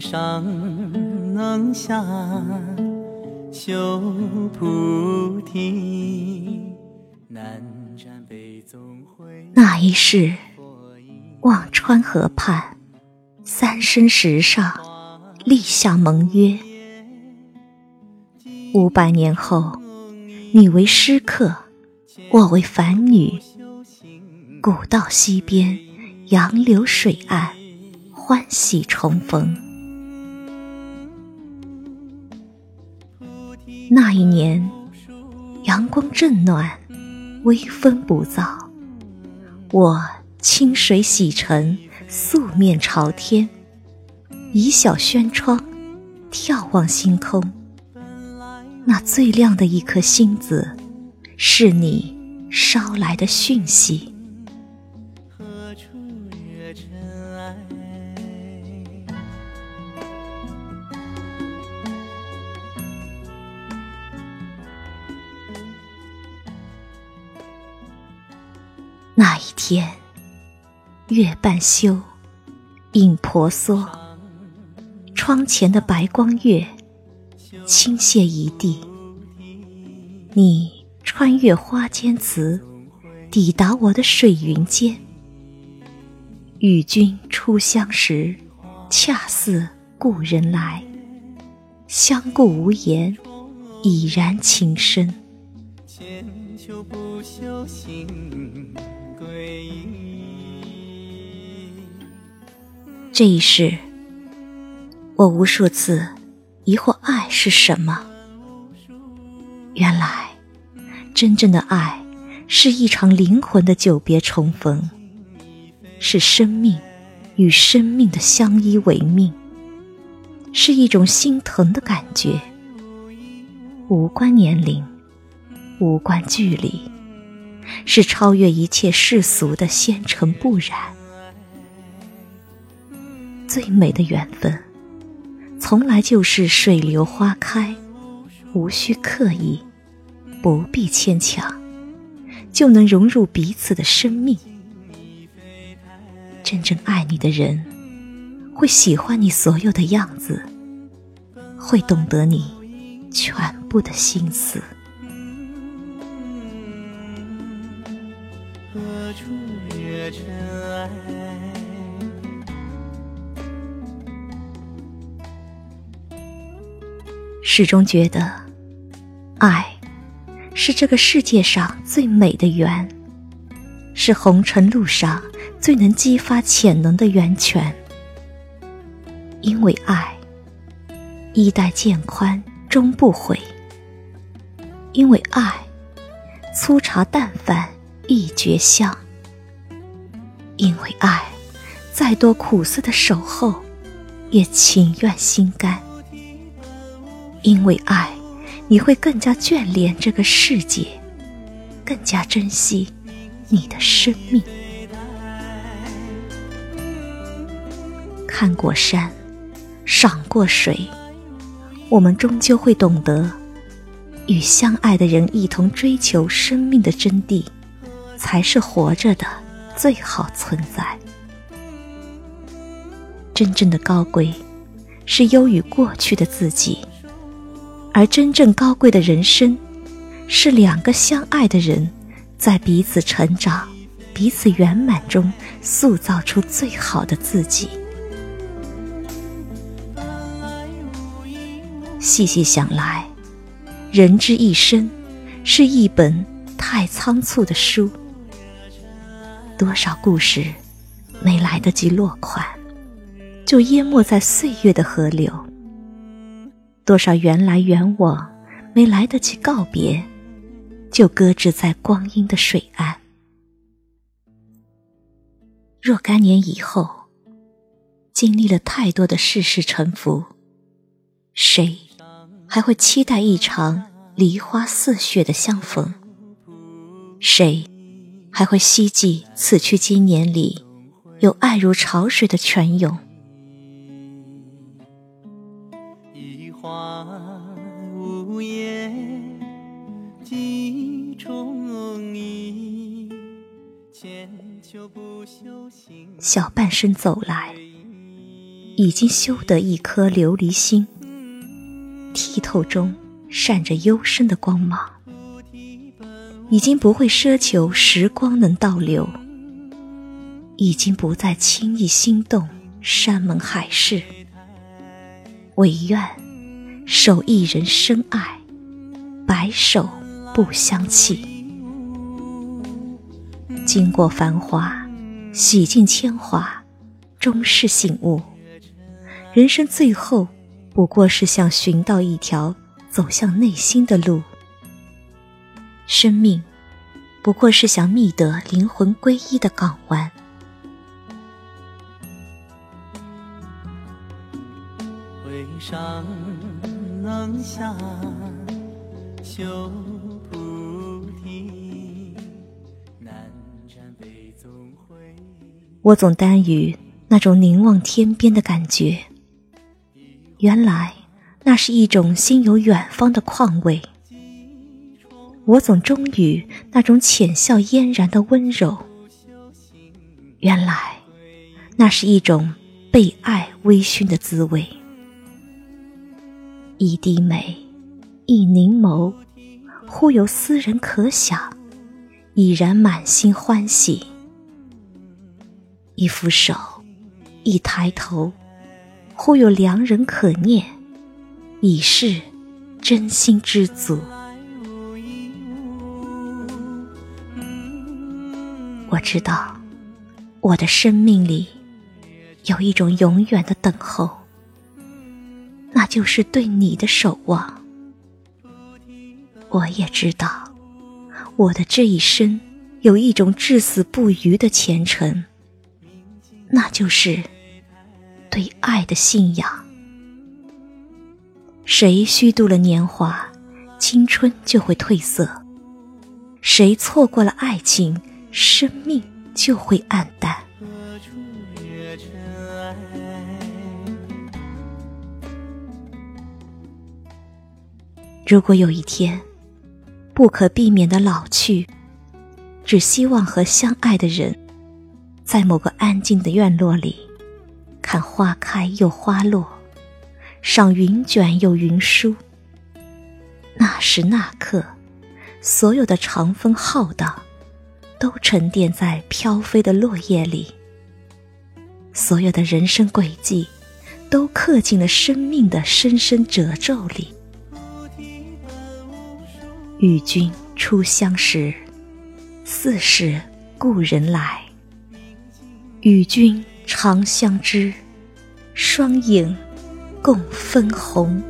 上能下修菩提，南瞻北宗会。那一世，忘川河畔，三生石上立下盟约。五百年后，你为诗客，我为凡女。古道西边，杨柳水岸，欢喜重逢。那一年，阳光正暖，微风不燥。我清水洗尘，素面朝天，倚小轩窗，眺望星空。那最亮的一颗星子，是你捎来的讯息。何处惹尘埃那一天，月半休，影婆娑，窗前的白光月倾泻一地。你穿越花间词，抵达我的水云间。与君初相识，恰似故人来。相顾无言，已然情深。千秋不朽心。这一世，我无数次疑惑爱是什么。原来，真正的爱是一场灵魂的久别重逢，是生命与生命的相依为命，是一种心疼的感觉，无关年龄，无关距离，是超越一切世俗的纤尘不染。最美的缘分，从来就是水流花开，无需刻意，不必牵强，就能融入彼此的生命。真正爱你的人，会喜欢你所有的样子，会懂得你全部的心思。处惹尘埃？始终觉得，爱是这个世界上最美的缘，是红尘路上最能激发潜能的源泉。因为爱，衣带渐宽终不悔；因为爱，粗茶淡饭亦绝香；因为爱，再多苦涩的守候，也情愿心甘。因为爱，你会更加眷恋这个世界，更加珍惜你的生命。看过山，赏过水，我们终究会懂得，与相爱的人一同追求生命的真谛，才是活着的最好存在。真正的高贵，是优于过去的自己。而真正高贵的人生，是两个相爱的人，在彼此成长、彼此圆满中，塑造出最好的自己。细细想来，人之一生，是一本太仓促的书。多少故事，没来得及落款，就淹没在岁月的河流。多少缘来缘往，没来得及告别，就搁置在光阴的水岸。若干年以后，经历了太多的世事沉浮，谁还会期待一场梨花似雪的相逢？谁还会希冀此去经年里有爱如潮水的泉涌？花无言，几重意，千秋不朽心。小半生走来，已经修得一颗琉璃心，剔透中闪着幽深的光芒，已经不会奢求时光能倒流，已经不再轻易心动山盟海誓，唯愿守一人深爱，白首不相弃。经过繁华，洗尽铅华，终是醒悟。人生最后，不过是想寻到一条走向内心的路；生命，不过是想觅得灵魂归一的港湾。回上能下修菩提，南瞻北总会。我总耽于那种凝望天边的感觉。原来，那是一种心有远方的况味。我总忠于那种浅笑嫣然的温柔。原来，那是一种被爱微醺的滋味。一滴眉，一凝眸，忽有斯人可想，已然满心欢喜。一扶手，一抬头。忽有良人可念，已是真心知足。我知道，我的生命里有一种永远的等候，那就是对你的守望。我也知道，我的这一生有一种至死不渝的虔诚，那就是。对爱的信仰，谁虚度了年华，青春就会褪色；谁错过了爱情，生命就会黯淡。如果有一天，不可避免的老去，只希望和相爱的人，在某个安静的院落里。看花开又花落，赏云卷又云舒。那时那刻，所有的长风浩荡，都沉淀在飘飞的落叶里；所有的人生轨迹，都刻进了生命的深深褶皱里。与君初相识，似是故人来。与君。长相知，双影共分红。